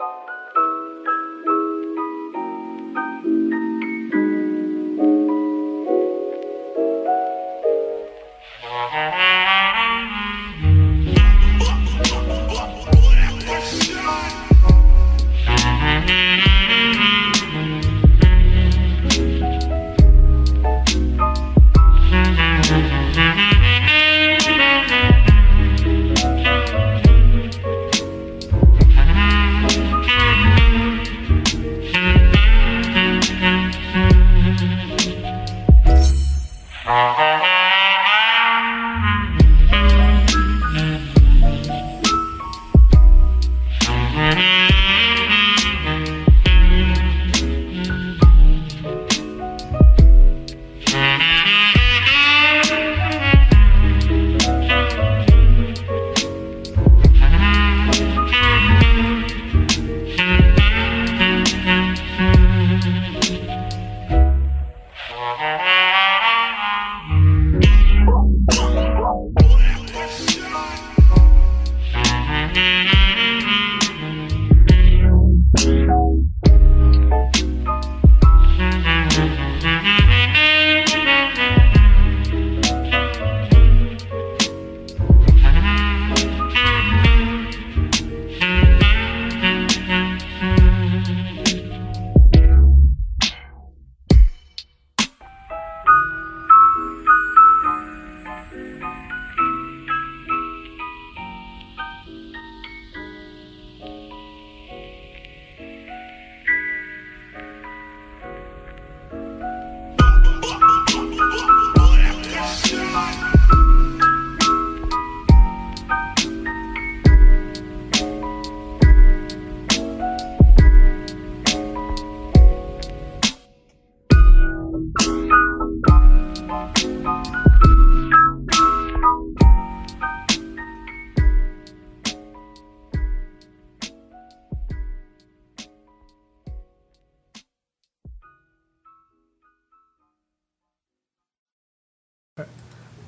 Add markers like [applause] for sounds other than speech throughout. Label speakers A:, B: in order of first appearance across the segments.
A: you.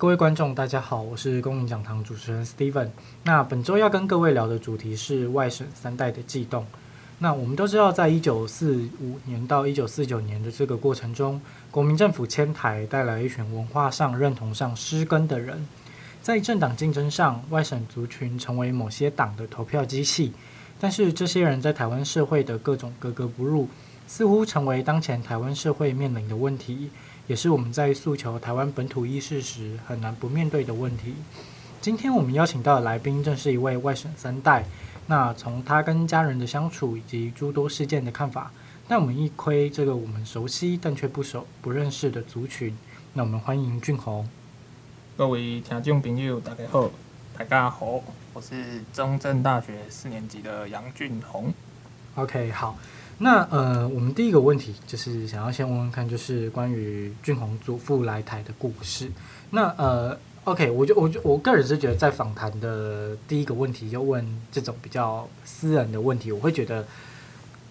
A: 各位观众，大家好，我是公民讲堂主持人 Steven。那本周要跟各位聊的主题是外省三代的悸动。那我们都知道，在一九四五年到一九四九年的这个过程中，国民政府迁台，带来一群文化上、认同上失根的人。在政党竞争上，外省族群成为某些党的投票机器。但是，这些人在台湾社会的各种格格不入，似乎成为当前台湾社会面临的问题。也是我们在诉求台湾本土意识时很难不面对的问题。今天我们邀请到的来宾正是一位外省三代。那从他跟家人的相处以及诸多事件的看法，带我们一窥这个我们熟悉但却不熟不认识的族群。那我们欢迎俊宏。
B: 各位听众朋友，大家好，大家好，我是中正大学四年级的杨俊宏。
A: OK，好。那呃，我们第一个问题就是想要先问问看，就是关于俊宏祖父来台的故事。那呃，OK，我就我就我个人是觉得，在访谈的第一个问题就问这种比较私人的问题，我会觉得，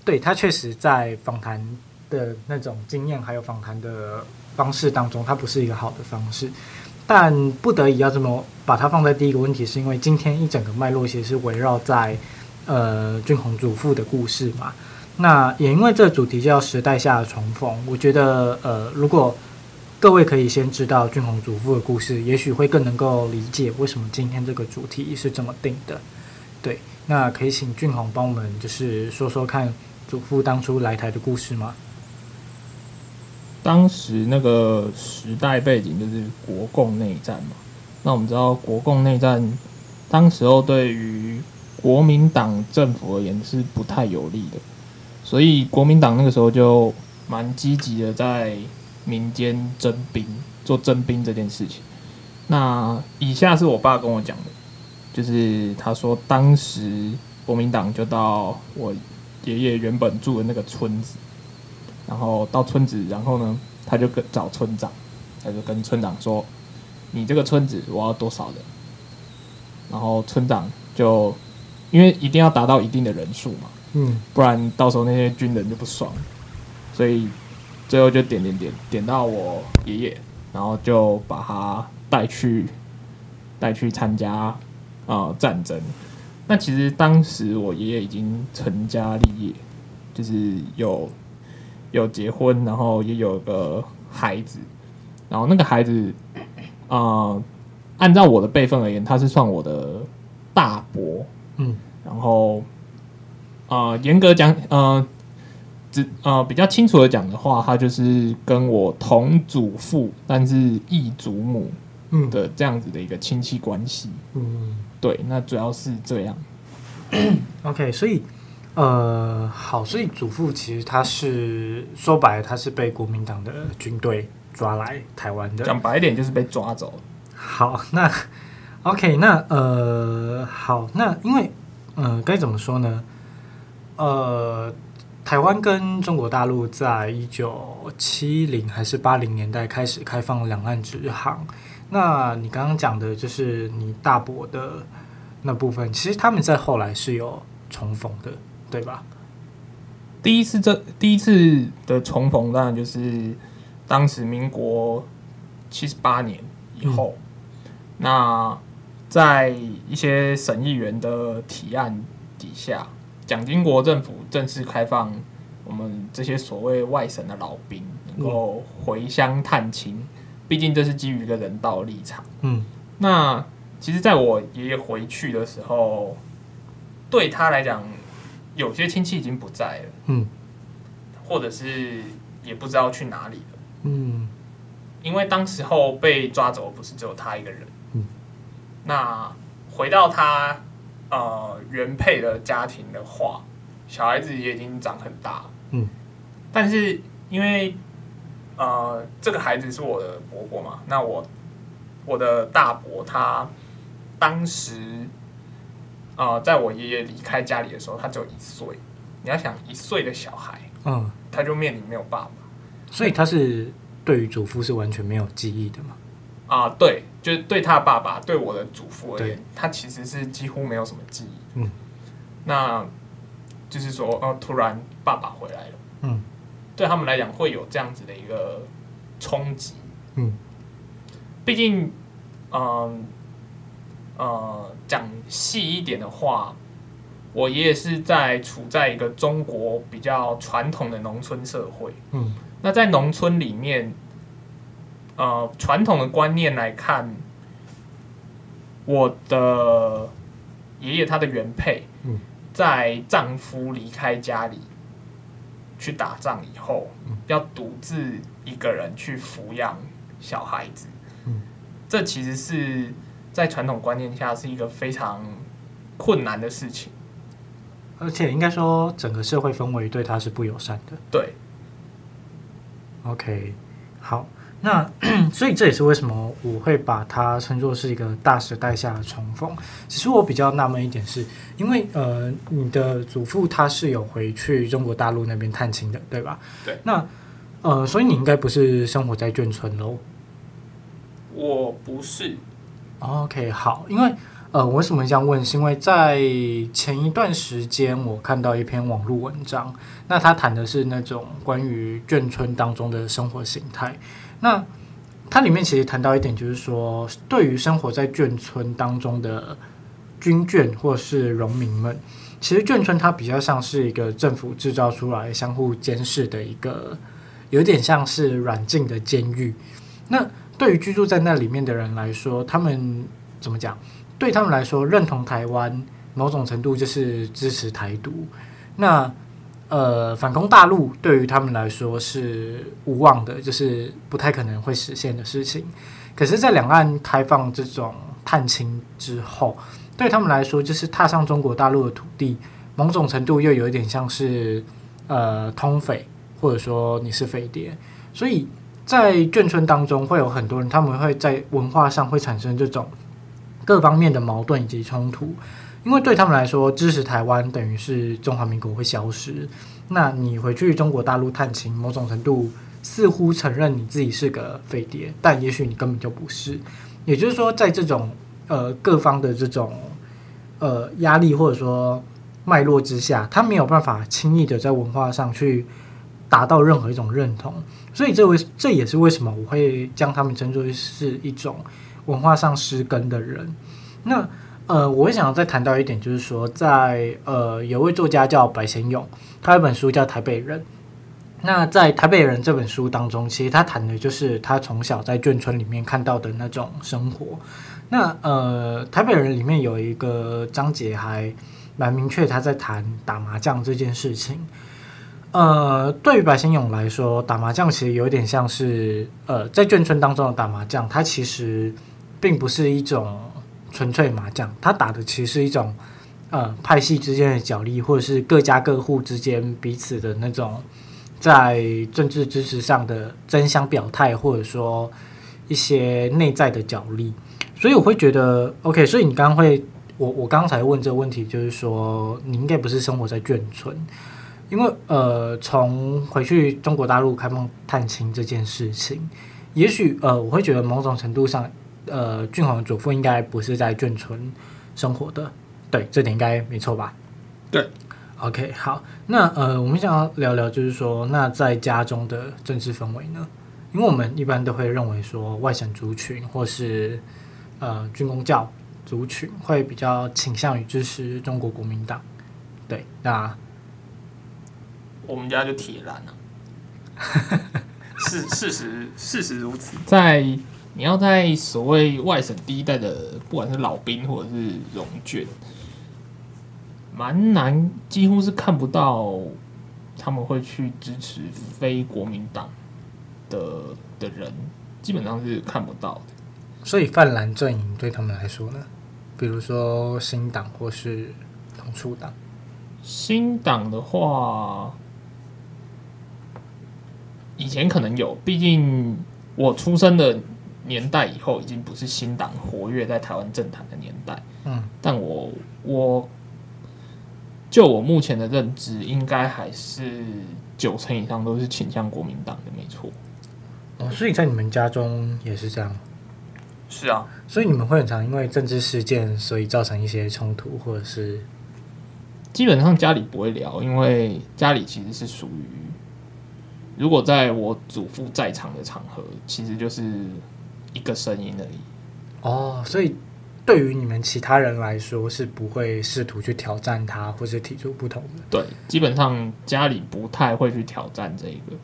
A: 对他确实在访谈的那种经验还有访谈的方式当中，它不是一个好的方式。但不得已要这么把它放在第一个问题，是因为今天一整个脉络其实是围绕在呃俊宏祖父的故事嘛。那也因为这个主题叫时代下的重逢，我觉得呃，如果各位可以先知道俊宏祖父的故事，也许会更能够理解为什么今天这个主题是这么定的。对，那可以请俊宏帮我们就是说说看祖父当初来台的故事吗？
B: 当时那个时代背景就是国共内战嘛，那我们知道国共内战，当时候对于国民党政府而言是不太有利的。所以国民党那个时候就蛮积极的在民间征兵，做征兵这件事情。那以下是我爸跟我讲的，就是他说当时国民党就到我爷爷原本住的那个村子，然后到村子，然后呢，他就跟找村长，他就跟村长说：“你这个村子我要多少人？”然后村长就因为一定要达到一定的人数嘛。嗯，不然到时候那些军人就不爽，所以最后就点点点点到我爷爷，然后就把他带去带去参加啊、呃、战争，那其实当时我爷爷已经成家立业，就是有有结婚，然后也有个孩子，然后那个孩子，啊、呃，按照我的辈分而言，他是算我的大伯，嗯，然后，啊、呃，严格讲，呃，只呃比较清楚的讲的话，他就是跟我同祖父，但是异祖母，嗯的这样子的一个亲戚关系，嗯。对，那主要是这样。[coughs]
A: OK，所以呃，好，所以祖父其实他是说白了，他是被国民党的军队抓来台湾的。
B: 讲白一点，就是被抓走。
A: 好，那 OK，那呃，好，那因为呃，该怎么说呢？呃，台湾跟中国大陆在一九七零还是八零年代开始开放两岸直航。那你刚刚讲的就是你大伯的那部分，其实他们在后来是有重逢的，对吧？
B: 第一次这第一次的重逢，当然就是当时民国七十八年以后，嗯、那在一些省议员的提案底下，蒋经国政府正式开放我们这些所谓外省的老兵能够回乡探亲。毕竟这是基于一个人道立场。嗯，那其实，在我爷爷回去的时候，对他来讲，有些亲戚已经不在了。嗯，或者是也不知道去哪里了。嗯，因为当时候被抓走不是只有他一个人。嗯，那回到他呃原配的家庭的话，小孩子也已经长很大。嗯，但是因为。呃，这个孩子是我的伯伯嘛？那我我的大伯他当时，呃，在我爷爷离开家里的时候，他只有一岁。你要想一岁的小孩，嗯，他就面临没有爸爸，
A: 所以他是对于祖父是完全没有记忆的嘛？
B: 啊、呃，对，就是对他爸爸，对我的祖父而言，他其实是几乎没有什么记忆。嗯，那就是说，突然爸爸回来了，嗯。对他们来讲，会有这样子的一个冲击。嗯，毕竟，嗯呃，讲细一点的话，我爷爷是在处在一个中国比较传统的农村社会。嗯，那在农村里面，呃，传统的观念来看，我的爷爷他的原配，在丈夫离开家里。去打仗以后，要独自一个人去抚养小孩子，嗯，这其实是在传统观念下是一个非常困难的事情，
A: 而且应该说整个社会氛围对他是不友善的。
B: 对
A: ，OK，好。那 [clears throat] 所以这也是为什么我会把它称作是一个大时代下的重逢。其实我比较纳闷一点是，因为呃，你的祖父他是有回去中国大陆那边探亲的，对吧？
B: 对。
A: 那呃，所以你应该不是生活在眷村喽？
B: 我不是。
A: OK，好。因为呃，我为什么这样问？是因为在前一段时间我看到一篇网络文章，那他谈的是那种关于眷村当中的生活形态。那它里面其实谈到一点，就是说，对于生活在眷村当中的军眷或是农民们，其实眷村它比较像是一个政府制造出来相互监视的一个，有点像是软禁的监狱。那对于居住在那里面的人来说，他们怎么讲？对他们来说，认同台湾某种程度就是支持台独。那呃，反攻大陆对于他们来说是无望的，就是不太可能会实现的事情。可是，在两岸开放这种探亲之后，对他们来说，就是踏上中国大陆的土地，某种程度又有一点像是呃通匪，或者说你是匪谍。所以在眷村当中，会有很多人，他们会在文化上会产生这种各方面的矛盾以及冲突。因为对他们来说，支持台湾等于是中华民国会消失。那你回去中国大陆探亲，某种程度似乎承认你自己是个飞碟，但也许你根本就不是。也就是说，在这种呃各方的这种呃压力或者说脉络之下，他没有办法轻易的在文化上去达到任何一种认同。所以这为这也是为什么我会将他们称作是一种文化上失根的人。那。呃，我会想要再谈到一点，就是说在呃有位作家叫白先勇，他有一本书叫《台北人》。那在《台北人》这本书当中，其实他谈的就是他从小在眷村里面看到的那种生活。那呃，《台北人》里面有一个章节还蛮明确，他在谈打麻将这件事情。呃，对于白先勇来说，打麻将其实有点像是呃，在眷村当中的打麻将，它其实并不是一种纯粹麻将，它打的其实是一种呃派系之间的角力，或者是各家各户之间彼此的那种。在政治支持上的争相表态，或者说一些内在的角力，所以我会觉得，OK。所以你刚刚会，我我刚才问这个问题，就是说你应该不是生活在眷村，因为呃，从回去中国大陆开放探亲这件事情，也许呃，我会觉得某种程度上，呃，俊宏的祖父应该不是在眷村生活的，对，这点应该没错吧？
B: 对。
A: OK，好，那呃，我们想要聊聊，就是说，那在家中的政治氛围呢？因为我们一般都会认为说，外省族群或是呃军工教族群会比较倾向于支持中国国民党。对，那
B: 我们家就铁蓝了。[laughs] 事事实，事实如此。在你要在所谓外省第一代的，不管是老兵或者是荣眷。蛮难，几乎是看不到他们会去支持非国民党的的人，基本上是看不到的。
A: 所以泛蓝阵营对他们来说呢，比如说新党或是统促党。
B: 新党的话，以前可能有，毕竟我出生的年代以后，已经不是新党活跃在台湾政坛的年代。嗯，但我我。就我目前的认知，应该还是九成以上都是倾向国民党的，没错。
A: 哦，所以在你们家中也是这样？
B: 是啊，
A: 所以你们会很常因为政治事件，所以造成一些冲突，或者是
B: 基本上家里不会聊，因为家里其实是属于，如果在我祖父在场的场合，其实就是一个声音而已。
A: 哦，所以。对于你们其他人来说，是不会试图去挑战他，或是提出不同的。
B: 对，基本上家里不太会去挑战这个。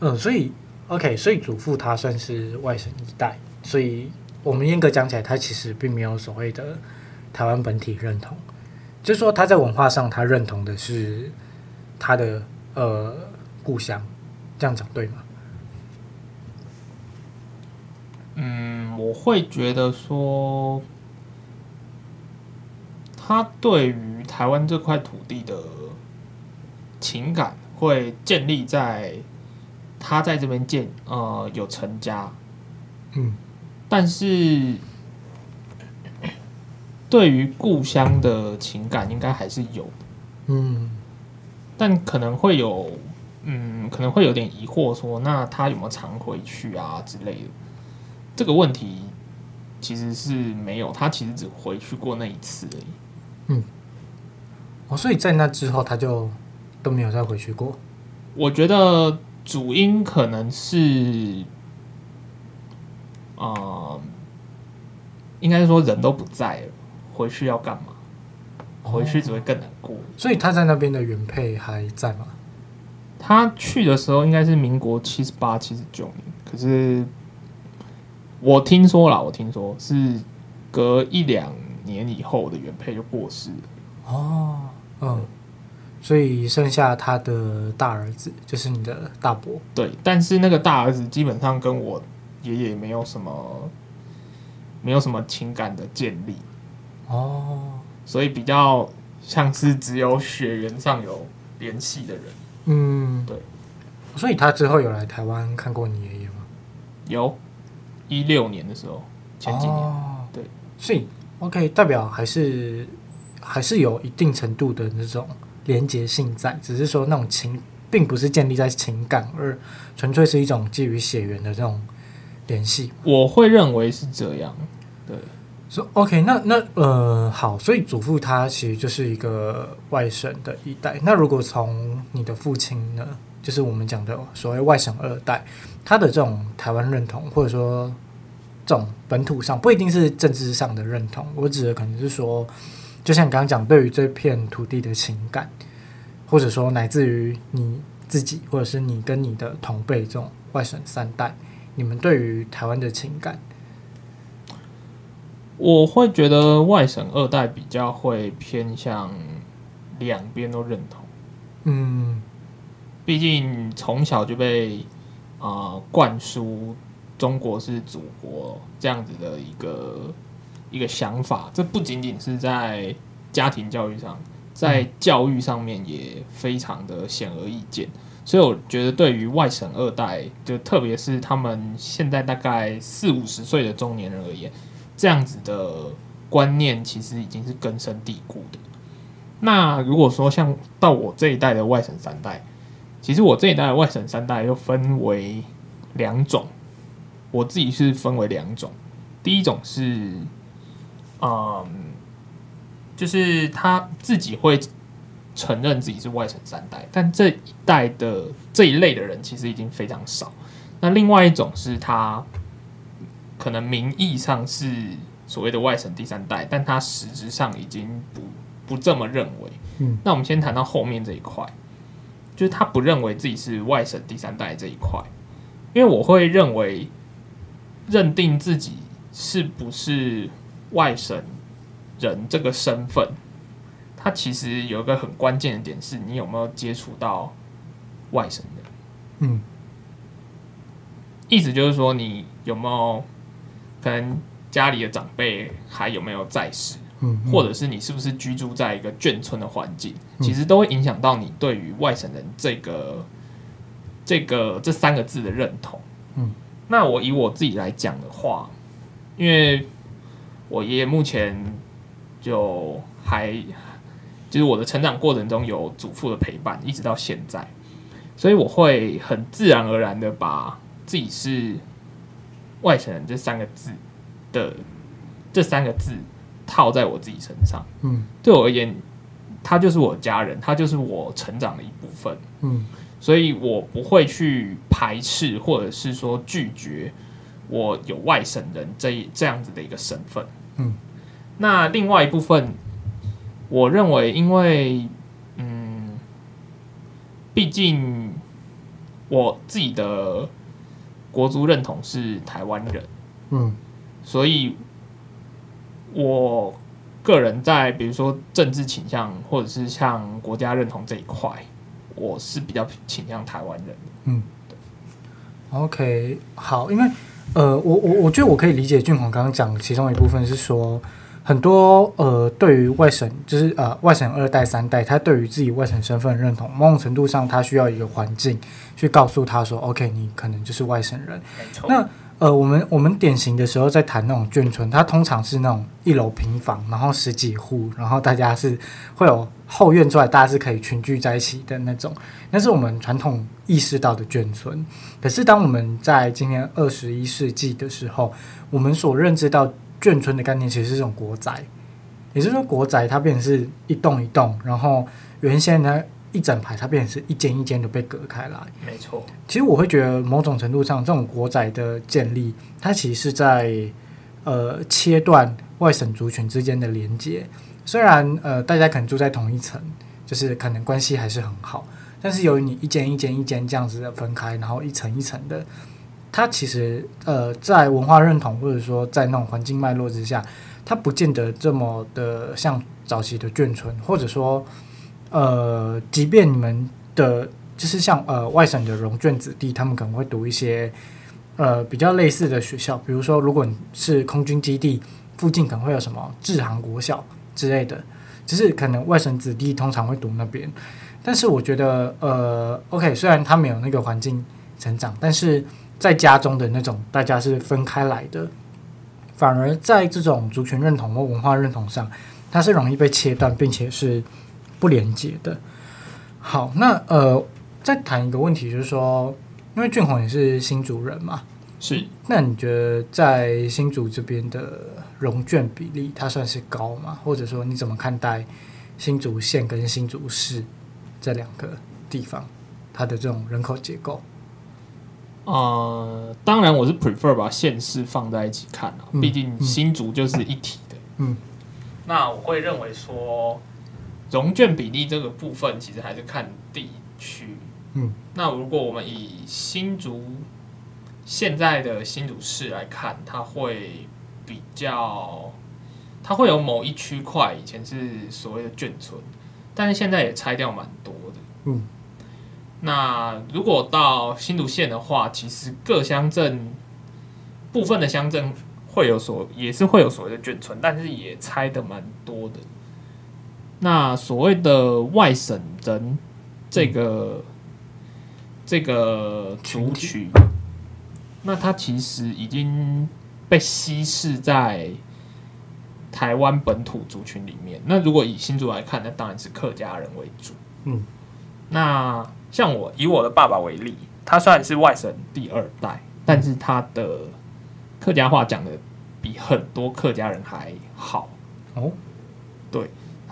A: 嗯，所以 OK，所以祖父他算是外省一代，所以我们严格讲起来，他其实并没有所谓的台湾本体认同，就是说他在文化上，他认同的是他的呃故乡，这样讲对吗？
B: 嗯，我会觉得说。他对于台湾这块土地的情感会建立在他在这边建呃有成家，嗯，但是对于故乡的情感应该还是有，嗯，但可能会有嗯可能会有点疑惑说，那他有没有常回去啊之类的？这个问题其实是没有，他其实只回去过那一次而已。
A: 嗯，哦，所以在那之后他就都没有再回去过。
B: 我觉得主因可能是，啊、呃，应该是说人都不在了，回去要干嘛？回去只会更难过。哦，
A: 所以他在那边的原配还在吗？
B: 他去的时候应该是民国七十八、七十九年，可是我听说了，我听说是隔一两。年以后的原配就过世了
A: 哦，嗯，所以剩下他的大儿子就是你的大伯。
B: 对，但是那个大儿子基本上跟我爷爷没有什么，没有什么情感的建立哦，所以比较像是只有血缘上有联系的人。嗯，对。
A: 所以他之后有来台湾看过你爷爷吗？
B: 有，一六年的时候，前几年。哦，对，
A: 所以。OK，代表还是还是有一定程度的那种连结性在，只是说那种情并不是建立在情感，而纯粹是一种基于血缘的这种联系。
B: 我会认为是这样，对。
A: 说、so, OK，那那呃好，所以祖父他其实就是一个外省的一代。那如果从你的父亲呢，就是我们讲的所谓外省二代，他的这种台湾认同或者说。这种本土上，不一定是政治上的认同。我指的可能是说，就像你刚刚讲，对于这片土地的情感，或者说乃至于你自己，或者是你跟你的同辈这种外省三代，你们对于台湾的情感，
B: 我会觉得外省二代比较会偏向两边都认同。
A: 嗯，
B: 毕竟从小就被啊、呃、灌输。中国是祖国这样子的一个一个想法，这不仅仅是在家庭教育上，在教育上面也非常的显而易见。所以我觉得，对于外省二代，就特别是他们现在大概四五十岁的中年人而言，这样子的观念其实已经是根深蒂固的。那如果说像到我这一代的外省三代，其实我这一代的外省三代又分为两种。我自己是分为两种，第一种是，嗯，就是他自己会承认自己是外省三代，但这一代的这一类的人其实已经非常少。那另外一种是他可能名义上是所谓的外省第三代，但他实质上已经不不这么认为。嗯，那我们先谈到后面这一块，就是他不认为自己是外省第三代这一块，因为我会认为。认定自己是不是外省人这个身份，他其实有一个很关键的点，是你有没有接触到外省人。
A: 嗯，
B: 意思就是说，你有没有可能家里的长辈还有没有在世，
A: 嗯，
B: 或者是你是不是居住在一个眷村的环境，其实都会影响到你对于外省人这个这个这三个字的认同。
A: 嗯。
B: 那我以我自己来讲的话，因为我爷爷目前就还就是我的成长过程中有祖父的陪伴，一直到现在，所以我会很自然而然的把自己是外省人这三个字的这三个字套在我自己身上。
A: 嗯，
B: 对我而言，他就是我家人，他就是我成长的一部分。
A: 嗯。
B: 所以我不会去排斥，或者是说拒绝我有外省人这这样子的一个身份。
A: 嗯，
B: 那另外一部分，我认为，因为嗯，毕竟我自己的国族认同是台湾人，
A: 嗯，
B: 所以我个人在比如说政治倾向，或者是像国家认同这一块。我是比较倾向台湾人的，
A: 嗯，，OK，好，因为呃，我我我觉得我可以理解俊宏刚刚讲的其中一部分是说，很多呃，对于外省就是呃外省二代三代，他对于自己外省身份认同，某种程度上他需要一个环境去告诉他说，OK，你可能就是外省人，
B: 没错。
A: 那呃，我们我们典型的时候在谈那种眷村，它通常是那种一楼平房，然后十几户，然后大家是会有后院出来，大家是可以群聚在一起的那种。那是我们传统意识到的眷村。可是当我们在今年二十一世纪的时候，我们所认知到眷村的概念其实是这种国宅，也就是说国宅它变成是一栋一栋，然后原先呢。一整排，它变成是一间一间的被隔开来。
B: 没错，
A: 其实我会觉得某种程度上，这种国宅的建立，它其实是在呃切断外省族群之间的连接。虽然呃大家可能住在同一层，就是可能关系还是很好，但是由于你一间一间一间这样子的分开，然后一层一层的，它其实呃在文化认同或者说在那种环境脉络之下，它不见得这么的像早期的眷村，或者说。呃，即便你们的，就是像呃外省的荣眷子弟，他们可能会读一些呃比较类似的学校，比如说，如果你是空军基地附近，可能会有什么志航国小之类的，就是可能外省子弟通常会读那边。但是我觉得，呃，OK，虽然他没有那个环境成长，但是在家中的那种大家是分开来的，反而在这种族群认同或文化认同上，它是容易被切断，并且是。不连接的。好，那呃，再谈一个问题，就是说，因为俊宏也是新竹人嘛，
B: 是。
A: 那你觉得在新竹这边的荣眷比例，它算是高吗？或者说，你怎么看待新竹县跟新竹市这两个地方它的这种人口结构？
B: 呃，当然我是 prefer 把县市放在一起看啊，毕竟新竹就是一体的。嗯，那我会认为说，容券比例这个部分其实还是看地区。嗯，那如果我们以新竹现在的新竹市来看，它会比较，它会有某一区块以前是所谓的眷村，但是现在也拆掉蛮多的。嗯。那如果到新竹县的话，其实各乡镇部分的乡镇会有所，也是会有所谓的眷村，但是也拆的蛮多的。那所谓的外省人这个、嗯、这个族群，那他其实已经被稀释在台湾本土族群里面。那如果以新竹来看，那当然是客家人为主。嗯，那。像我以我的爸爸为例，他虽然是外省第二代，但是他的客家话讲的比很多客家人还好哦。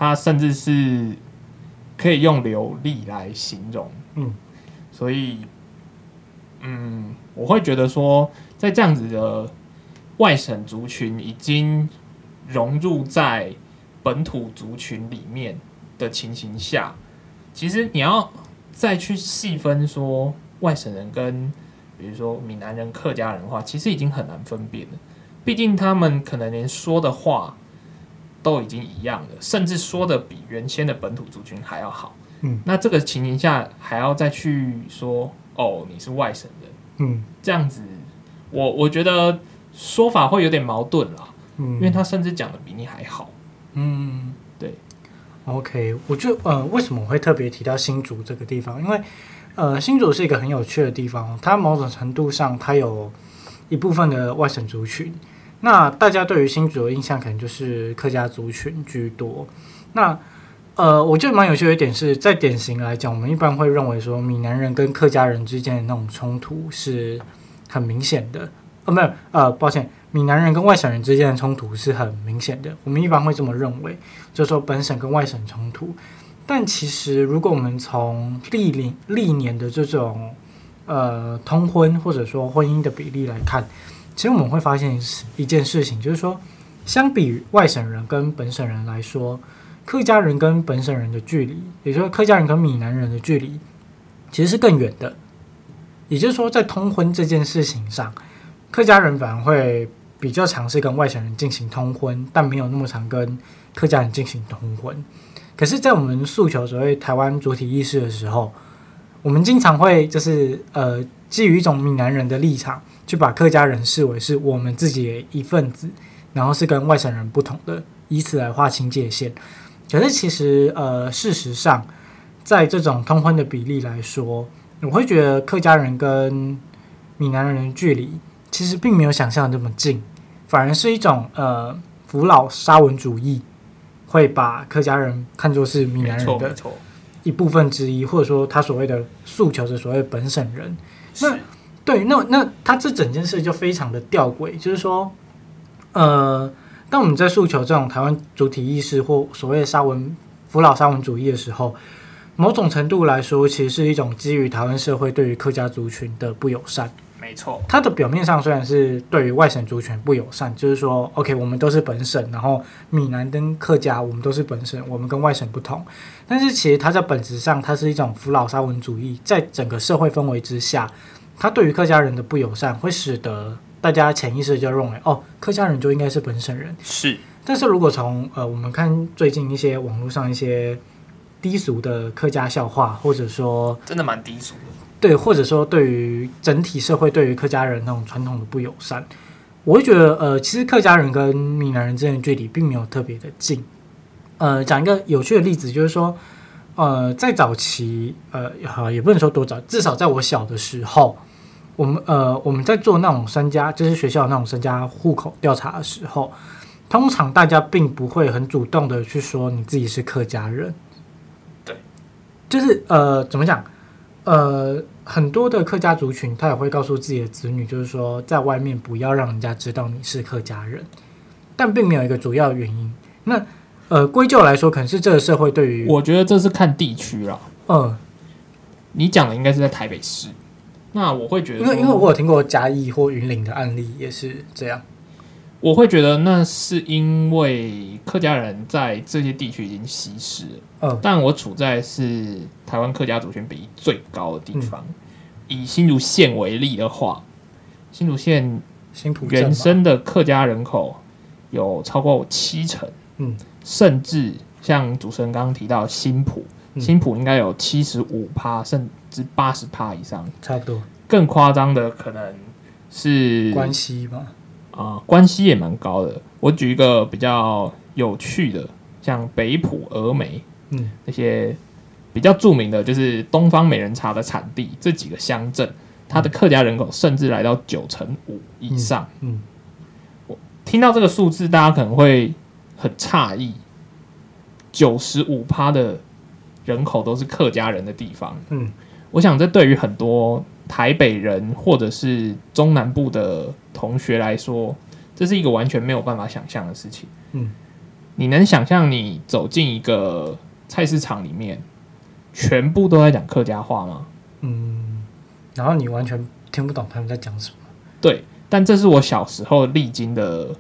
B: 对，他甚至是可以用流利来形容。嗯，所以，嗯，我会觉得说，在这样子的外省族群已经融入在本土族群里面的情形下，其实你要。再去细分说外省人跟比如说闽南人、客家人的话，其实已经很难分辨了。毕竟他们可能连说的话都已经一样了，甚至说的比原先的本土族群还要好。嗯，那这个情形下还要再去说哦，你是外省人，嗯，这样子，我我觉得说法会有点矛盾了。嗯，因为他甚至讲的比你还好。嗯。
A: 对 OK，我就呃，为什么我会特别提到新竹这个地方？因为呃，新竹是一个很有趣的地方，它某种程度上它有一部分的外省族群。那大家对于新竹的印象可能就是客家族群居多。那呃，我觉得蛮有趣的一点是在典型来讲，我们一般会认为说，闽南人跟客家人之间的那种冲突是很明显的。呃，没有，呃，抱歉。闽南人跟外省人之间的冲突是很明显的，我们一般会这么认为，就是说本省跟外省冲突。但其实，如果我们从历年历年的这种呃通婚或者说婚姻的比例来看，其实我们会发现一件事情，就是说，相比于外省人跟本省人来说，客家人跟本省人的距离，也就是客家人跟闽南人的距离，其实是更远的。也就是说，在通婚这件事情上，客家人反而会。比较尝试跟外省人进行通婚，但没有那么常跟客家人进行通婚。可是，在我们诉求所谓台湾主体意识的时候，我们经常会就是呃，基于一种闽南人的立场，去把客家人视为是我们自己的一份子，然后是跟外省人不同的，以此来划清界限。可是，其实呃，事实上，在这种通婚的比例来说，我会觉得客家人跟闽南人的距离。其实并没有想象的这么近，反而是一种呃扶老沙文主义，会把客家人看作是闽南人的一部分之一，或者说他所谓的诉求是所谓本省人。那对，那那他这整件事就非常的吊诡，就是说，呃，当我们在诉求这种台湾主体意识或所谓的沙文扶老沙文主义的时候，某种程度来说，其实是一种基于台湾社会对于客家族群的不友善。
B: 没错，
A: 它的表面上虽然是对于外省族群不友善，就是说，OK，我们都是本省，然后闽南跟客家，我们都是本省，我们跟外省不同。但是其实它在本质上，它是一种扶老沙文主义，在整个社会氛围之下，它对于客家人的不友善，会使得大家潜意识就认为，哦，客家人就应该是本省人。
B: 是，
A: 但是如果从呃，我们看最近一些网络上一些低俗的客家笑话，或者说，
B: 真的蛮低俗的。
A: 对，或者说对于整体社会对于客家人那种传统的不友善，我会觉得，呃，其实客家人跟闽南人之间的距离并没有特别的近。呃，讲一个有趣的例子，就是说，呃，在早期，呃，好也不能说多早，至少在我小的时候，我们呃我们在做那种身家，就是学校那种身家户口调查的时候，通常大家并不会很主动的去说你自己是客家人。
B: 对，
A: 就是呃，怎么讲？呃，很多的客家族群，他也会告诉自己的子女，就是说，在外面不要让人家知道你是客家人，但并没有一个主要原因。那呃，归咎来说，可能是这个社会对于，
B: 我觉得这是看地区啦。嗯、呃，你讲的应该是在台北市，那我会觉得，
A: 因为因为我有听过嘉义或云林的案例，也是这样。
B: 我会觉得那是因为客家人在这些地区已经稀释了。嗯，但我处在是台湾客家族群比例最高的地方。嗯、以新竹县为例的话，新竹县原生的客家人口有超过七成。嗯，甚至像主持人刚刚提到新浦，嗯、新埔应该有七十五趴，甚至八十趴以上，
A: 差不多。
B: 更夸张的可能是
A: 关西吧。
B: 啊，关系也蛮高的。我举一个比较有趣的，像北埔、峨眉，嗯，那些比较著名的，就是东方美人茶的产地，这几个乡镇，它的客家人口甚至来到九成五以上。嗯，嗯，我听到这个数字，大家可能会很诧异，九十五趴的人口都是客家人的地方。嗯，我想这对于很多。台北人或者是中南部的同学来说，这是一个完全没有办法想象的事情。嗯，你能想象你走进一个菜市场里面，全部都在讲客家话吗？
A: 嗯，然后你完全听不懂他们在讲什么。
B: 对，但这是我小时候历经的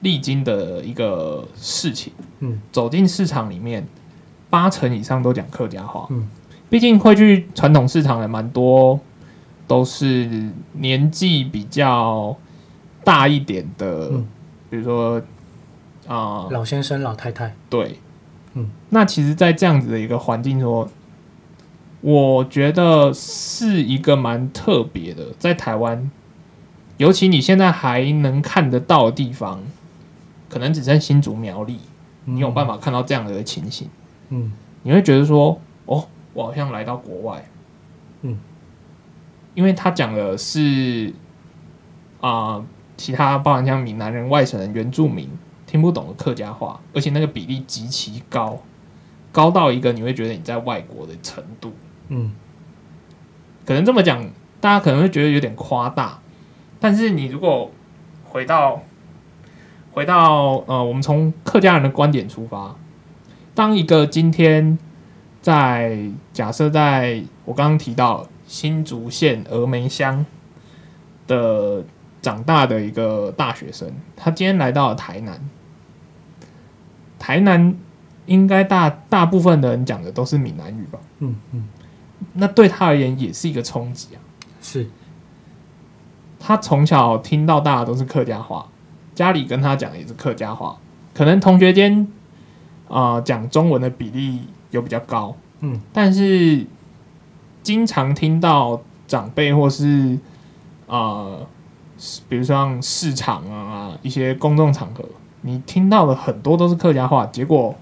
B: 历经的一个事情。嗯，走进市场里面，八成以上都讲客家话。嗯，毕竟会去传统市场的蛮多。都是年纪比较大一点的，嗯、比如说啊，呃、
A: 老先生、老太太。
B: 对，嗯，那其实，在这样子的一个环境说，我觉得是一个蛮特别的。在台湾，尤其你现在还能看得到的地方，可能只剩新竹苗栗，你有办法看到这样的情形。嗯，你会觉得说，哦，我好像来到国外。嗯。因为他讲的是啊、呃，其他包含像闽南人、外省人、原住民听不懂的客家话，而且那个比例极其高，高到一个你会觉得你在外国的程度。嗯，可能这么讲，大家可能会觉得有点夸大，但是你如果回到回到呃，我们从客家人的观点出发，当一个今天在假设在我刚刚提到。新竹县峨眉乡的长大的一个大学生，他今天来到了台南。台南应该大大部分的人讲的都是闽南语吧？嗯嗯，那对他而言也是一个冲击啊。
A: 是，
B: 他从小听到大的都是客家话，家里跟他讲也是客家话，可能同学间啊讲中文的比例有比较高。嗯，但是。经常听到长辈或是啊、呃，比如说像市场啊，一些公众场合，你听到的很多都是客家话。结果，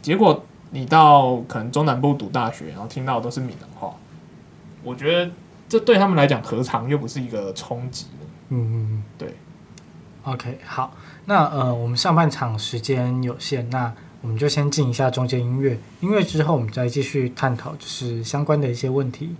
B: 结果你到可能中南部读大学，然后听到的都是闽南话。我觉得这对他们来讲，何尝又不是一个冲击呢？嗯嗯嗯，对。
A: OK，好，那呃，我们上半场时间有限，那我们就先进一下中间音乐。音乐之后我们再继续探讨，就是相关的一些问题。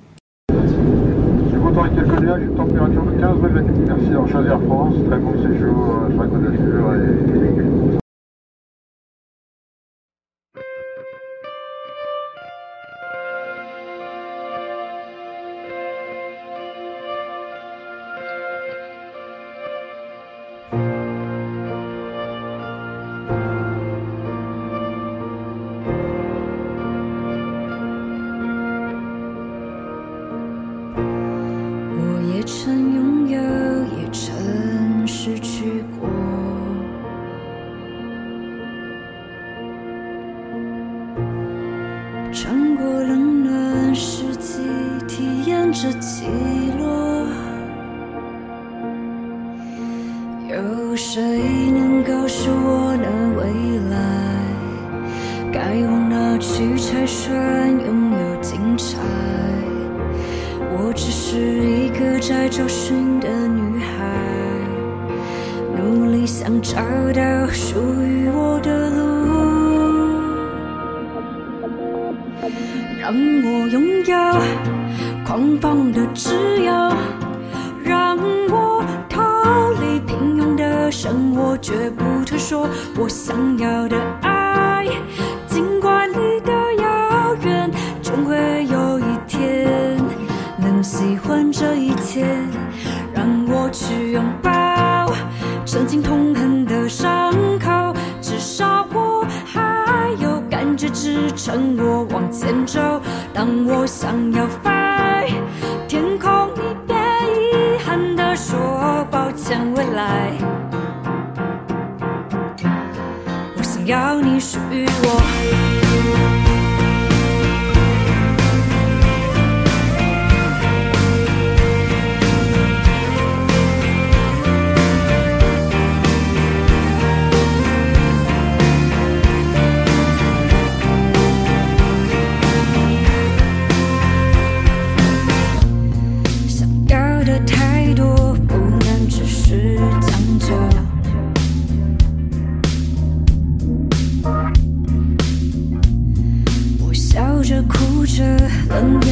C: 伤口，至少我还有感觉支撑我往前走。当我想要飞，天空，你别遗憾地说抱歉，未来。我想要你属于我。
D: 等。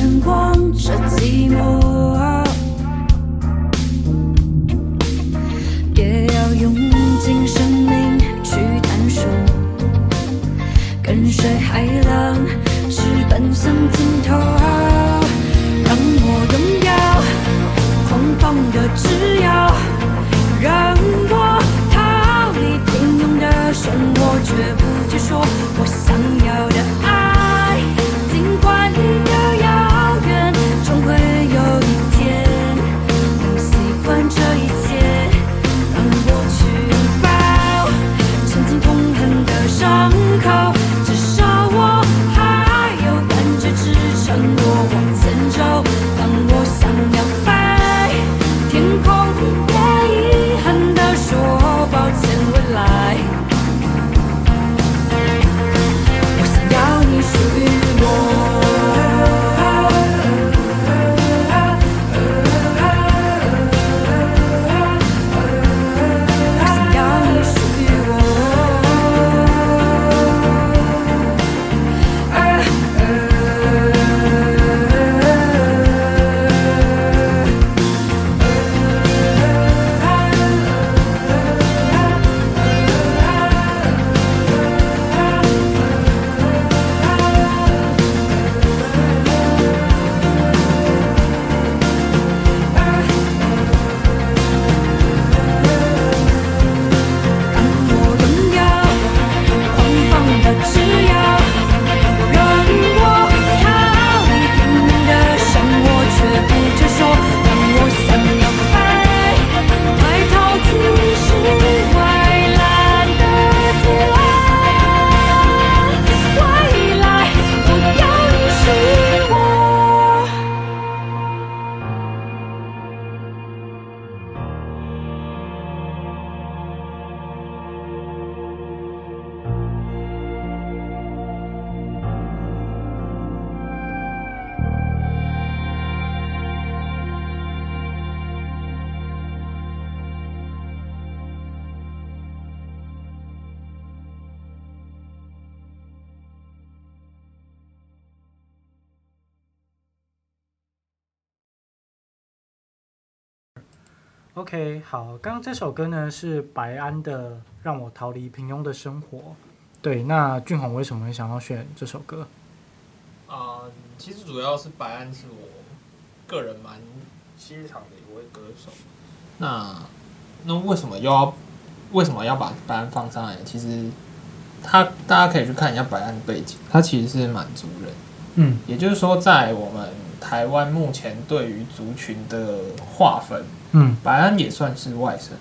D: 好，刚刚这首歌呢是白安的《让我逃离平庸的生活》。对，那俊宏为什么会想要选这首歌？
B: 啊、呃，其实主要是白安是我个人蛮欣赏的一位歌手。那那为什么又要为什么要把白安放上来？其实他大家可以去看一下白安的背景，他其实是满族人。
D: 嗯，
B: 也就是说，在我们台湾目前对于族群的划分。
D: 嗯，
B: 白安也算是外省，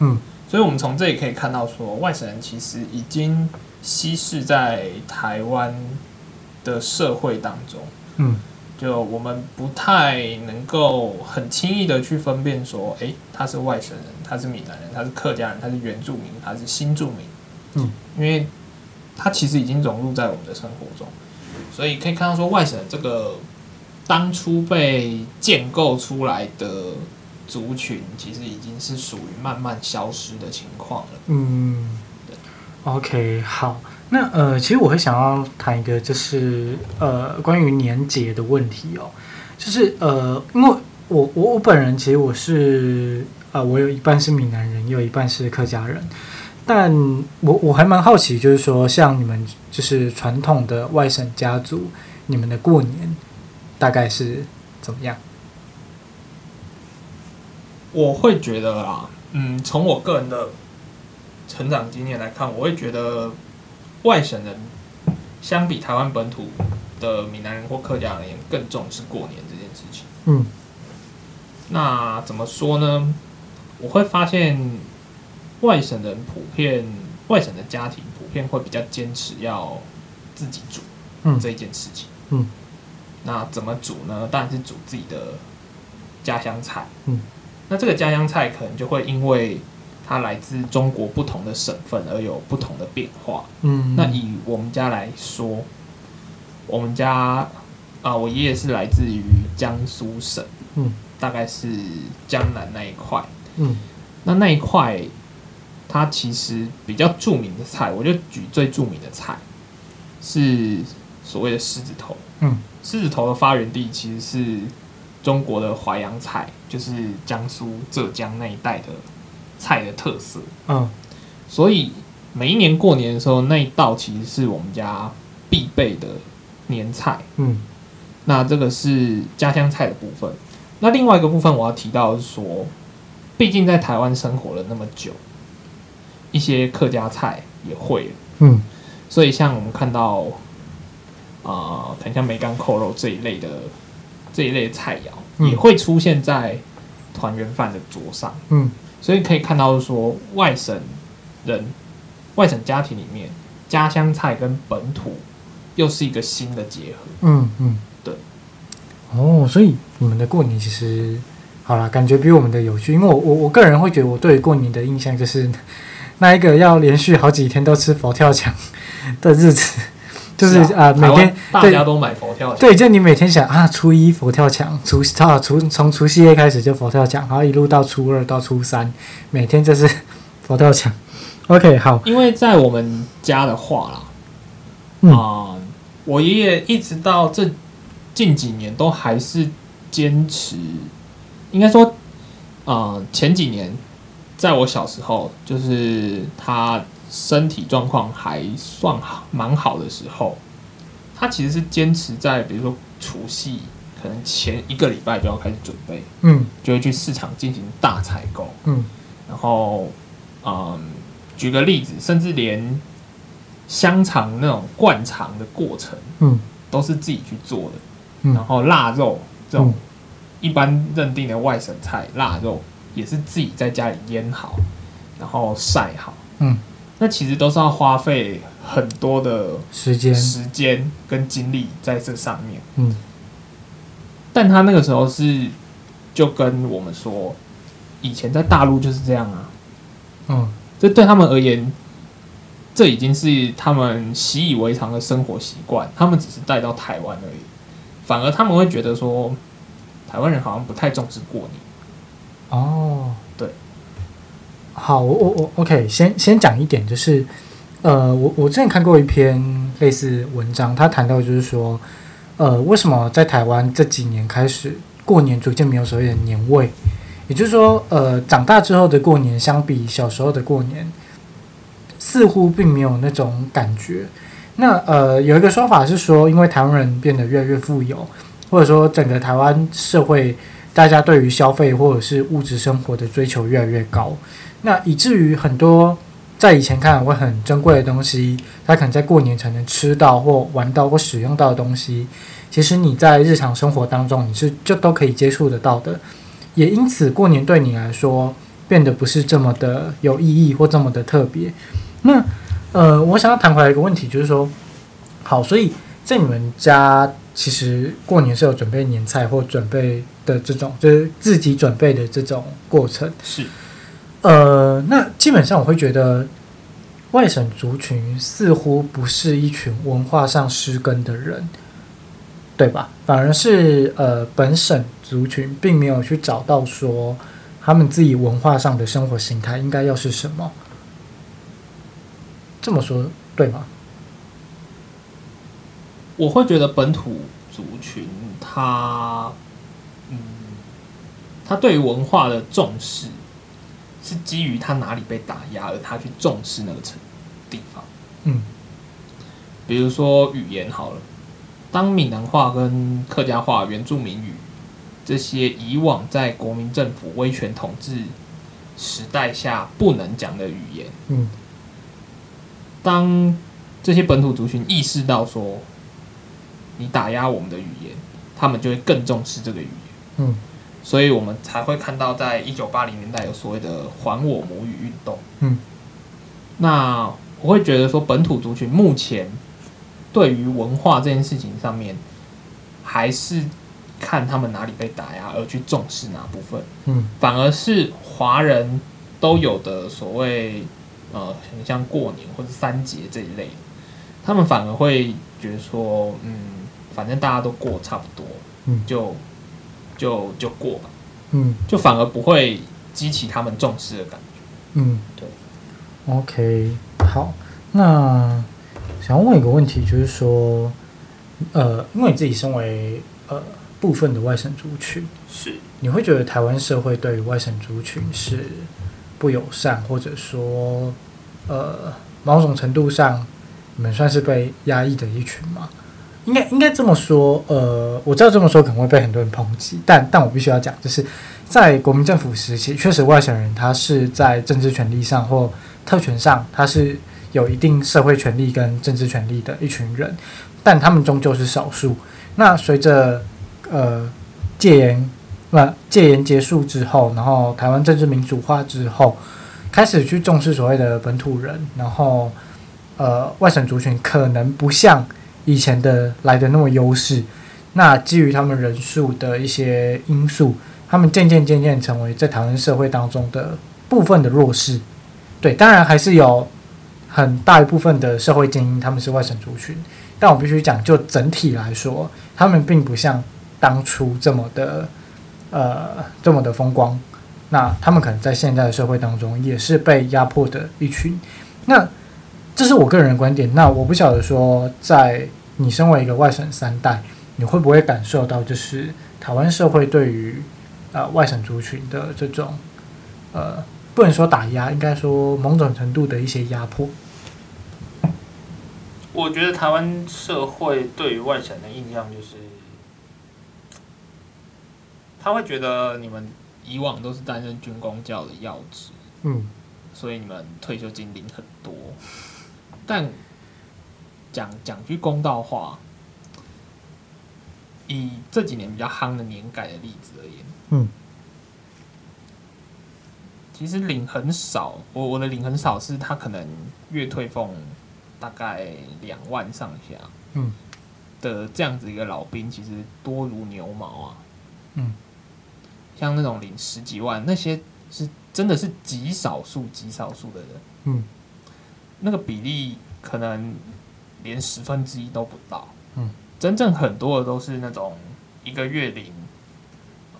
D: 嗯，
B: 所以我们从这里可以看到，说外省人其实已经稀释在台湾的社会当中，
D: 嗯，
B: 就我们不太能够很轻易的去分辨说，诶，他是外省人，他是闽南人，他是客家人，他是原住民，他是新住民，
D: 嗯，
B: 因为他其实已经融入在我们的生活中，所以可以看到说，外省这个当初被建构出来的。族群其实已经是属于慢慢消失的情况了。
D: 嗯，，OK，好，那呃，其实我会想要谈一个，就是呃，关于年节的问题哦，就是呃，因为我我我本人其实我是呃，我有一半是闽南人，也有一半是客家人，但我我还蛮好奇，就是说，像你们就是传统的外省家族，你们的过年大概是怎么样？
B: 我会觉得啊，嗯，从我个人的成长经验来看，我会觉得外省人相比台湾本土的闽南人或客家人，更重视过年这件事情。
A: 嗯，
B: 那怎么说呢？我会发现外省人普遍，外省的家庭普遍会比较坚持要自己煮，嗯，这一件事情。
A: 嗯，
B: 那怎么煮呢？当然是煮自己的家乡菜。
A: 嗯，
B: 那这个家乡菜可能就会因为它来自中国不同的省份而有不同的变化。
A: 嗯，
B: 那以我们家来说，我们家啊、呃，我爷爷是来自于江苏省，
A: 嗯，
B: 大概是江南那一块。
A: 嗯，
B: 那那一块，它其实比较著名的菜，我就举最著名的菜，是所谓的狮子头。
A: 嗯，
B: 狮子头的发源地其实是中国的淮扬菜，就是江苏、浙江那一带的菜的特色。
A: 嗯，
B: 所以每一年过年的时候，那一道其实是我们家必备的年菜。
A: 嗯，
B: 那这个是家乡菜的部分。那另外一个部分我要提到是说。毕竟在台湾生活了那么久，一些客家菜也会，
A: 嗯，
B: 所以像我们看到，啊、呃，很像梅干扣肉这一类的这一类的菜肴，嗯、也会出现在团圆饭的桌上，
A: 嗯，
B: 所以可以看到说，外省人、外省家庭里面，家乡菜跟本土又是一个新的结合，
A: 嗯嗯，对，哦，所以你们的过年其实。好了，感觉比我们的有趣，因为我我我个人会觉得，我对过年的印象就是那一个要连续好几天都吃佛跳墙的日子，就是啊，呃、每天
B: 大家都买佛跳墙，
A: 对，就你每天想啊，初一佛跳墙，除啊除从除夕夜开始就佛跳墙，然后一路到初二到初三，每天就是 [laughs] 佛跳墙。OK，好，
B: 因为在我们家的话啦，啊、
A: 嗯
B: 呃，我爷爷一直到这近几年都还是坚持。应该说，啊、呃，前几年，在我小时候，就是他身体状况还算好，蛮好的时候，他其实是坚持在，比如说除夕，可能前一个礼拜就要开始准备，
A: 嗯，
B: 就会去市场进行大采购，
A: 嗯，
B: 然后，嗯、呃，举个例子，甚至连香肠那种灌肠的过程，
A: 嗯，都
B: 是自己去做的，
A: 嗯，
B: 然后腊肉这种。
A: 嗯。
B: 一般认定的外省菜腊肉也是自己在家里腌好，然后晒好。
A: 嗯，
B: 那其实都是要花费很多的
A: 时间、
B: 时间跟精力在这上面。
A: 嗯，
B: 但他那个时候是就跟我们说，以前在大陆就是这样啊。
A: 嗯，
B: 这对他们而言，这已经是他们习以为常的生活习惯。他们只是带到台湾而已，反而他们会觉得说。台湾人好像不太重视过年。
A: 哦，
B: 对，
A: 好，我我我 OK，先先讲一点，就是呃，我我之前看过一篇类似文章，他谈到就是说，呃，为什么在台湾这几年开始过年逐渐没有所谓的年味，也就是说，呃，长大之后的过年相比小时候的过年，似乎并没有那种感觉。那呃，有一个说法是说，因为台湾人变得越来越富有。或者说，整个台湾社会，大家对于消费或者是物质生活的追求越来越高，那以至于很多在以前看来会很珍贵的东西，它可能在过年才能吃到或玩到或使用到的东西，其实你在日常生活当中你是就都可以接触得到的，也因此过年对你来说变得不是这么的有意义或这么的特别。那呃，我想要谈回来一个问题，就是说，好，所以在你们家。其实过年是有准备年菜或准备的这种，就是自己准备的这种过程。
B: 是，
A: 呃，那基本上我会觉得，外省族群似乎不是一群文化上失根的人，对吧？反而是呃，本省族群并没有去找到说他们自己文化上的生活形态应该要是什么。这么说对吗？
B: 我会觉得本土族群，他，嗯，他对于文化的重视，是基于他哪里被打压，而他去重视那个城地方。
A: 嗯，
B: 比如说语言好了，当闽南话跟客家话、原住民语这些以往在国民政府威权统治时代下不能讲的语言，
A: 嗯，
B: 当这些本土族群意识到说，你打压我们的语言，他们就会更重视这个语言。
A: 嗯，
B: 所以我们才会看到，在一九八零年代有所谓的“还我母语”运动。
A: 嗯，
B: 那我会觉得说，本土族群目前对于文化这件事情上面，还是看他们哪里被打压而去重视哪部分。
A: 嗯，
B: 反而是华人都有的所谓呃，很像过年或者三节这一类，他们反而会觉得说，嗯，反正大家都过差不多，
A: 嗯，
B: 就。就就过吧，
A: 嗯，
B: 就反而不会激起他们重视的感觉，
A: 嗯，
B: 对
A: ，OK，好，那想要问一个问题，就是说，呃，因为你自己身为呃部分的外省族群，
B: 是，
A: 你会觉得台湾社会对于外省族群是不友善，或者说，呃，某种程度上，你们算是被压抑的一群吗？应该应该这么说，呃，我知道这么说可能会被很多人抨击，但但我必须要讲，就是在国民政府时期，确实外省人他是在政治权利上或特权上，他是有一定社会权利跟政治权利的一群人，但他们终究是少数。那随着呃戒严，那戒严结束之后，然后台湾政治民主化之后，开始去重视所谓的本土人，然后呃外省族群可能不像。以前的来的那么优势，那基于他们人数的一些因素，他们渐渐渐渐成为在台湾社会当中的部分的弱势。对，当然还是有很大一部分的社会精英，他们是外省族群。但我必须讲，就整体来说，他们并不像当初这么的呃这么的风光。那他们可能在现在的社会当中也是被压迫的一群。那这是我个人的观点。那我不晓得说在。你身为一个外省三代，你会不会感受到，就是台湾社会对于呃外省族群的这种呃不能说打压，应该说某种程度的一些压迫？
B: 我觉得台湾社会对于外省的印象就是，他会觉得你们以往都是担任军工教的要职，
A: 嗯，
B: 所以你们退休金领很多，但。讲讲句公道话，以这几年比较夯的年改的例子而言，
A: 嗯，
B: 其实领很少，我我的领很少是他可能月退俸大概两万上下，
A: 嗯，
B: 的这样子一个老兵，其实多如牛毛啊，
A: 嗯，
B: 像那种领十几万，那些是真的是极少数极少数的人，
A: 嗯，
B: 那个比例可能。连十分之一都不到，
A: 嗯，
B: 真正很多的都是那种一个月领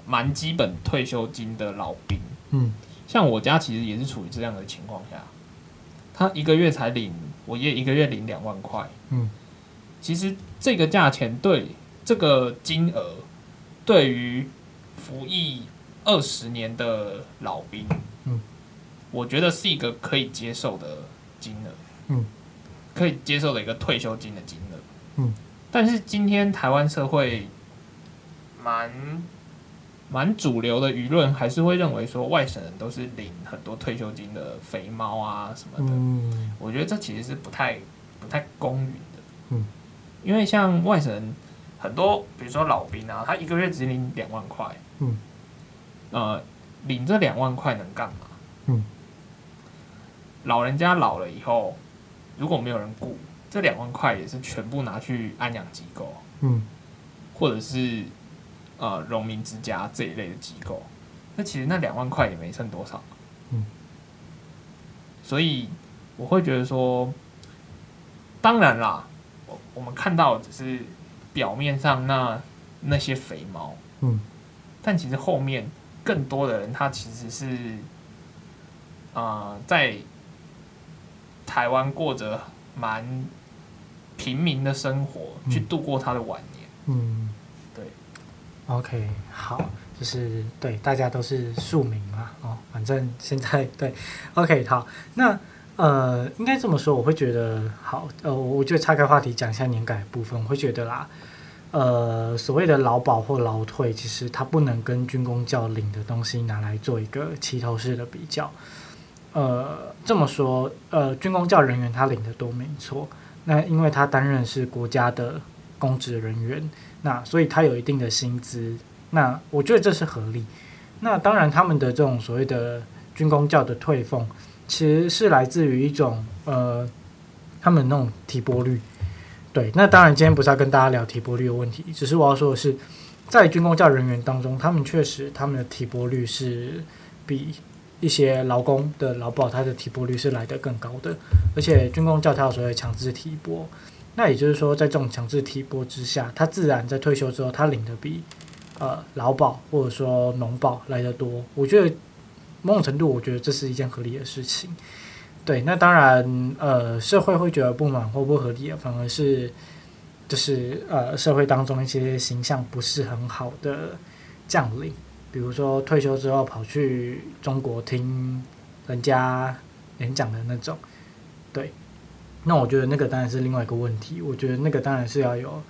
B: 蛮基本退休金的老兵，
A: 嗯，
B: 像我家其实也是处于这样的情况下，他一个月才领，我爷一个月领两万块，
A: 嗯，
B: 其实这个价钱对这个金额，对于服役二十年的老兵，
A: 嗯，
B: 我觉得是一个可以接受的金额，
A: 嗯。
B: 可以接受的一个退休金的金额，
A: 嗯，
B: 但是今天台湾社会蛮蛮主流的舆论还是会认为说外省人都是领很多退休金的肥猫啊什么的，
A: 嗯，
B: 我觉得这其实是不太不太公允的，
A: 嗯，
B: 因为像外省人很多，比如说老兵啊，他一个月只领两万块，
A: 嗯，
B: 呃，领这两万块能干嘛？
A: 嗯，
B: 老人家老了以后。如果没有人雇，这两万块也是全部拿去安养机构，
A: 嗯，
B: 或者是呃农民之家这一类的机构，那其实那两万块也没剩多少，
A: 嗯，
B: 所以我会觉得说，当然啦，我我们看到只是表面上那那些肥猫，
A: 嗯，
B: 但其实后面更多的人，他其实是啊、呃、在。台湾过着蛮平民的生活，嗯，去度过他的晚年。
A: 嗯，
B: 对。
A: OK，好，就是对，大家都是庶民嘛，哦，反正现在对。OK，好，那呃，应该这么说，我会觉得好，呃，我觉得岔开话题讲一下年改的部分，我会觉得啦，呃，所谓的劳保或劳退，其实它不能跟军工教领的东西拿来做一个齐头式的比较。呃，这么说，呃，军工教人员他领的多没错，那因为他担任是国家的公职人员，那所以他有一定的薪资。那我觉得这是合理。那当然，他们的这种所谓的军工教的退俸，其实是来自于一种呃，他们那种提拨率。对，那当然今天不是要跟大家聊提拨率的问题，只是我要说的是，在军工教人员当中，他们确实他们的提拨率是比一些劳工的劳保，他的提拨率是来得更高的。而且军公教他有所谓强制提拨，那也就是说，在这种强制提拨之下，他自然在退休之后，他领的比呃劳保或者说农保来得多。我觉得某种程度，我觉得这是一件合理的事情。对，那当然，呃，社会会觉得不满或不合理，反而是就是呃，社会当中一些形象不是很好的将领，比如说退休之后跑去中国听人家演讲的那种。对，那我觉得那个当然是另外一个问题。我觉得那个当然是要有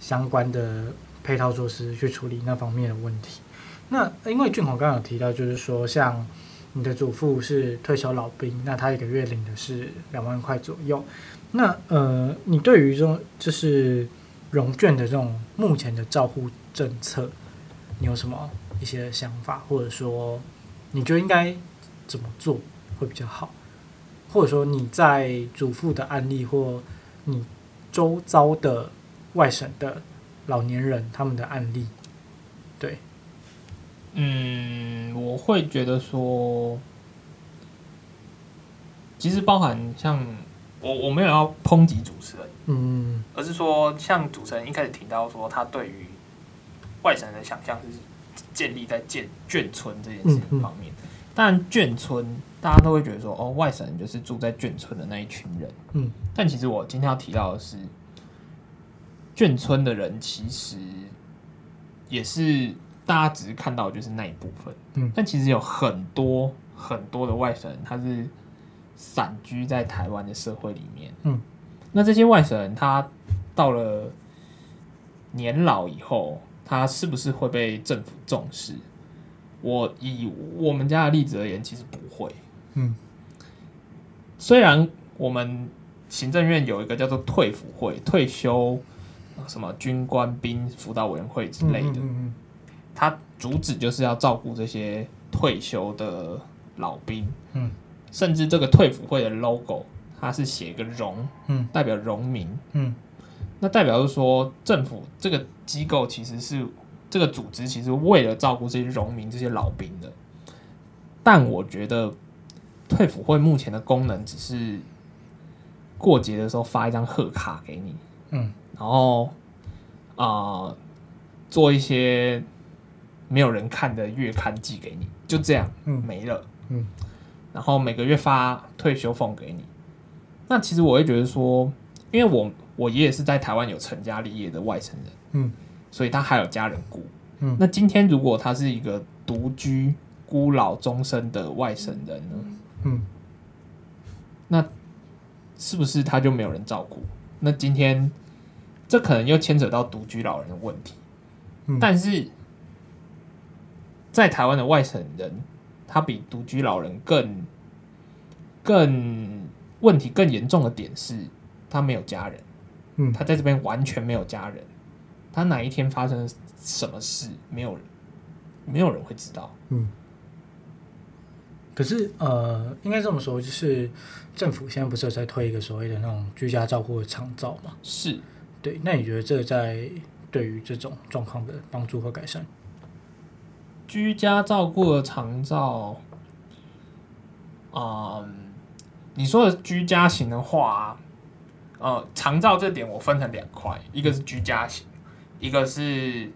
A: 相关的配套措施去处理那方面的问题。那因为俊宏刚刚有提到，就是说像。你的祖父是退休老兵，那他一个月领的是两万块左右。那呃，你对于这种就是荣眷的这种目前的照护政策，你有什么一些想法，或者说你觉得应该怎么做会比较好？或者说你在祖父的案例或你周遭的外省的老年人他们的案例，对？
B: 嗯，我会觉得说，其实包含像我，我没有要抨击主持人，嗯，而是说，像主持人一开始提到说，他对于外省人的想象是建立在建眷村这件事情方面。但眷村大家都会觉得说，哦，外省人就是住在眷村的那一群人，嗯。但其实我今天要提到的是，眷村的人其实也是。大家只是看到就是那一部分，嗯，但其实有很多很多的外省人，他是散居在台湾的社会里面，嗯，那这些外省人他到了年老以后，他是不是会被政府重视？我以我们家的例子而言，其实不会，嗯，虽然我们行政院有一个叫做退辅会、退休什么军官兵辅导委员会之类的，嗯嗯嗯他主旨就是要照顾这些退休的老兵，嗯，甚至这个退辅会的 logo，它是写一个荣，嗯，代表荣民，嗯，那代表是说政府这个机构其实是这个组织，其实为了照顾这些荣民、这些老兵的。但我觉得退辅会目前的功能只是过节的时候发一张贺卡给你，嗯，然后啊、呃、做一些。没有人看的月刊寄给你，就这样，嗯，没了，嗯，然后每个月发退休俸给你。那其实我会觉得说，因为我我爷爷是在台湾有成家立业的外省人，嗯，所以他还有家人顾，嗯。那今天如果他是一个独居孤老终身的外省人呢，嗯，那是不是他就没有人照顾？那今天这可能又牵扯到独居老人的问题，嗯，但是。在台湾的外省人，他比独居老人更更问题更严重的点是，他没有家人，嗯，他在这边完全没有家人，他哪一天发生什么事，没有人，没有人会知道，嗯。
A: 可是，呃，应该这么说，就是政府现在不是有在推一个所谓的那种居家照顾的长照吗？
B: 是，
A: 对。那你觉得这在对于这种状况的帮助和改善？
B: 居家照顾的长照，嗯，你说的居家型的话，呃，长照这点我分成两块，一个是居家型，一个是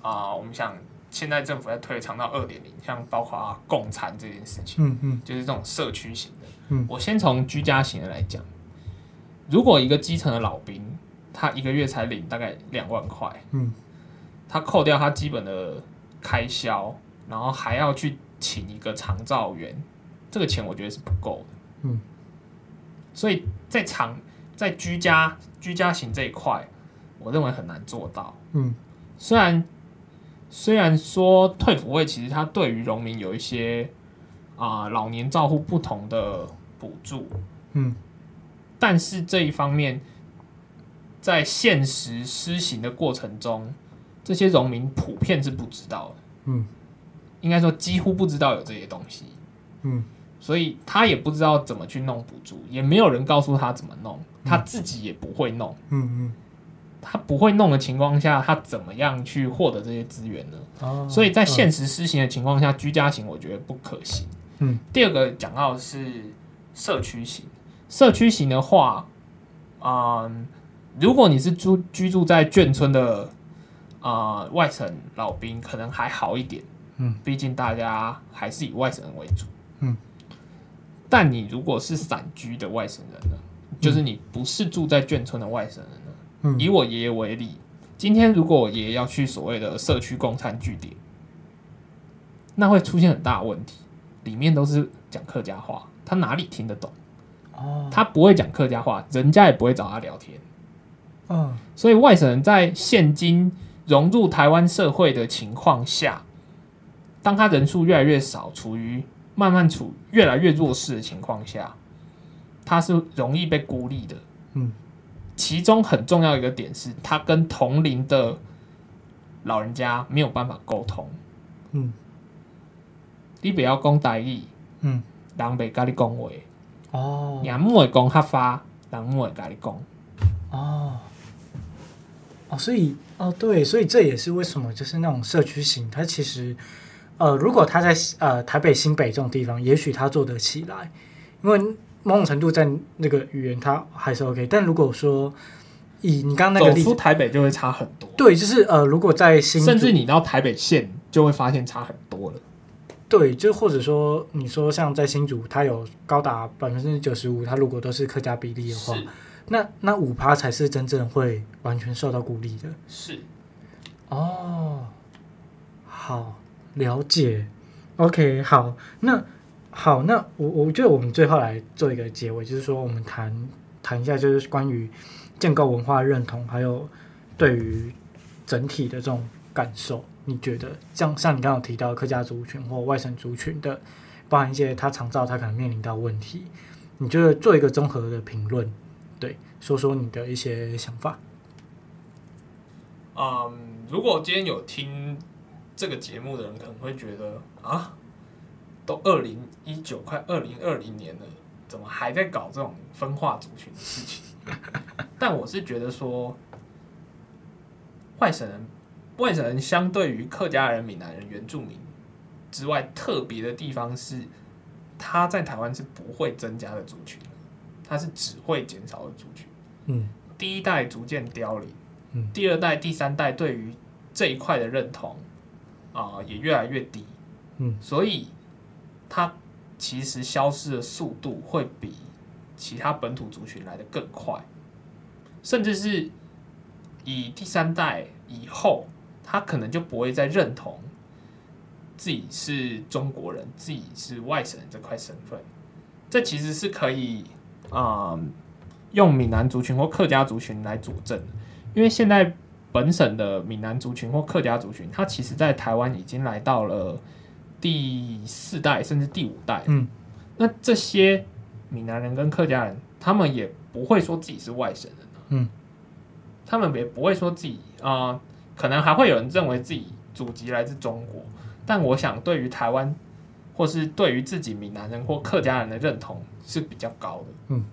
B: 啊、呃，我们想现在政府在推长照二点零，像包括共餐这件事情，嗯嗯，就是这种社区型的。嗯，我先从居家型的来讲，如果一个基层的老兵，他一个月才领大概两万块，嗯，他扣掉他基本的。开销，然后还要去请一个长照员，这个钱我觉得是不够的。嗯，所以在长在居家居家型这一块，我认为很难做到。嗯，虽然虽然说退辅会其实它对于农民有一些啊、呃、老年照护不同的补助，嗯，但是这一方面在现实施行的过程中，这些农民普遍是不知道的。
A: 嗯，
B: 应该说几乎不知道有这些东西。
A: 嗯，
B: 所以他也不知道怎么去弄补助，也没有人告诉他怎么弄，他自己也不会弄。
A: 嗯嗯，
B: 他不会弄的情况下，他怎么样去获得这些资源呢？
A: 哦，
B: 所以在现实施行的情况下，居家型我觉得不可行。
A: 嗯，
B: 第二个讲到的是社区型，社区型的话，嗯，如果你是住居住在眷村的啊、呃、外省老兵，可能还好一点。
A: 嗯，
B: 毕竟大家还是以外省人为主。
A: 嗯，
B: 但你如果是散居的外省人呢，就是你不是住在眷村的外省人呢？
A: 嗯，
B: 以我爷爷为例，今天如果我爷爷要去所谓的社区共餐据点，那会出现很大的问题。里面都是讲客家话，他哪里听得懂？
A: 哦，
B: 他不会讲客家话，人家也不会找他聊天。
A: 嗯，
B: 所以外省人在现今融入台湾社会的情况下，当他人数越来越少，处于慢慢处越来越弱势的情况下，他是容易被孤立的。
A: 嗯，
B: 其中很重要一个点是，他跟同龄的老人家没有办法沟通。
A: 嗯。
B: 你不要讲台语，
A: 嗯，
B: 人袂甲你讲话，
A: 哦，
B: 人母会讲客家，人母会甲你讲，
A: 哦，哦，所以，哦，对，所以这也是为什么就是那种社区型，它其实，呃，如果他在呃台北、新北这种地方，也许他做得起来，因为某种程度在那个语言他还是 OK，但如果说以你刚刚那个例子，
B: 台北就会差很多，
A: 对，就是呃，如果在新，
B: 甚至你到台北县就会发现差很多了。
A: 对，就或者说，你说像在新竹，它有高达百分之九十五，它如果都是客家比例的话，那那五趴才是真正会完全受到鼓励的。
B: 是，
A: 哦，好了解。OK，好，那好，那我我觉得我们最后来做一个结尾，就是说我们谈谈一下，就是关于建构文化认同，还有对于整体的这种感受。你觉得像像你刚刚提到客家族群或外省族群的，包含一些他常照他可能面临到问题，你觉得做一个综合的评论，对，说说你的一些想法。
B: 嗯，如果今天有听这个节目的人，可能会觉得啊，都二零一九快二零二零年了，怎么还在搞这种分化族群的事情？[laughs] 但我是觉得说，外省人。外省人相对于客家人、闽南人、原住民之外，特别的地方是，他在台湾是不会增加的族群，他是只会减少的族群。
A: 嗯，
B: 第一代逐渐凋零，
A: 嗯，
B: 第二代、第三代对于这一块的认同啊、呃、也越来越低，
A: 嗯，
B: 所以它其实消失的速度会比其他本土族群来的更快，甚至是以第三代以后。他可能就不会再认同自己是中国人，自己是外省人这块身份。这其实是可以啊、嗯，用闽南族群或客家族群来佐证。因为现在本省的闽南族群或客家族群，他其实在台湾已经来到了第四代甚至第五代。
A: 嗯，
B: 那这些闽南人跟客家人，他们也不会说自己是外省人。
A: 嗯，
B: 他们也不会说自己啊。呃可能还会有人认为自己祖籍来自中国，但我想对于台湾或是对于自己闽南人或客家人的认同是比较高的。
A: 嗯，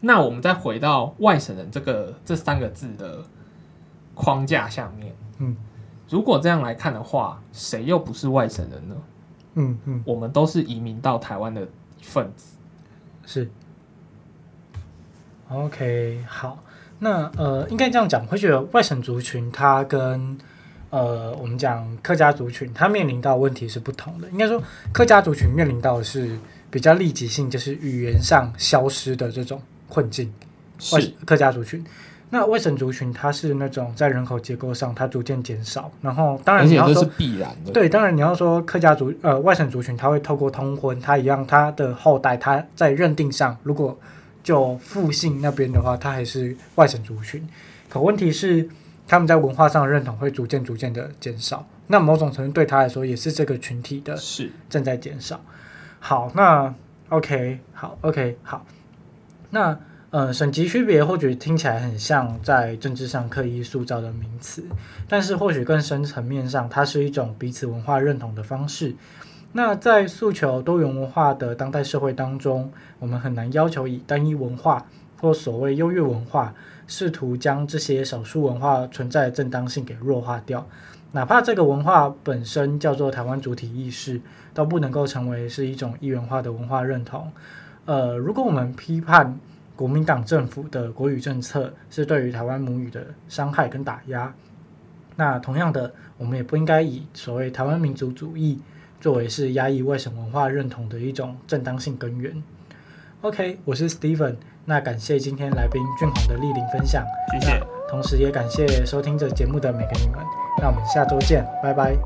B: 那我们再回到外省人这个这三个字的框架下面，
A: 嗯，
B: 如果这样来看的话，谁又不是外省人呢？
A: 嗯嗯，
B: 我们都是移民到台湾的一份子。
A: 是。OK，好。那呃，应该这样讲，会觉得外省族群它跟呃我们讲客家族群，它面临到问题是不同的。应该说，客家族群面临到的是比较立即性，就是语言上消失的这种困境。外客家族群，那外省族群它是那种在人口结构上它逐渐减少，然后当然你要说
B: 是必然的，
A: 对，当然你要说客家族呃外省族群，它会透过通婚，它一样，它的后代它在认定上如果。就父姓那边的话，他还是外省族群，可问题是他们在文化上的认同会逐渐逐渐的减少。那某种程度对他来说，也是这个群体的是正在减少。好，那 OK，好，OK，好。那呃，省级区别或许听起来很像在政治上刻意塑造的名词，但是或许更深层面上，它是一种彼此文化认同的方式。那在诉求多元文化的当代社会当中，我们很难要求以单一文化或所谓优越文化，试图将这些少数文化存在的正当性给弱化掉。哪怕这个文化本身叫做台湾主体意识，都不能够成为是一种一元化的文化认同。呃，如果我们批判国民党政府的国语政策是对于台湾母语的伤害跟打压，那同样的，我们也不应该以所谓台湾民族主义作为是压抑外省文化认同的一种正当性根源。OK，我是 Steven，那感谢今天来宾俊宏的莅临分享，
B: 谢谢，
A: 同时也感谢收听这节目的每个你们。那我们下周见，拜拜。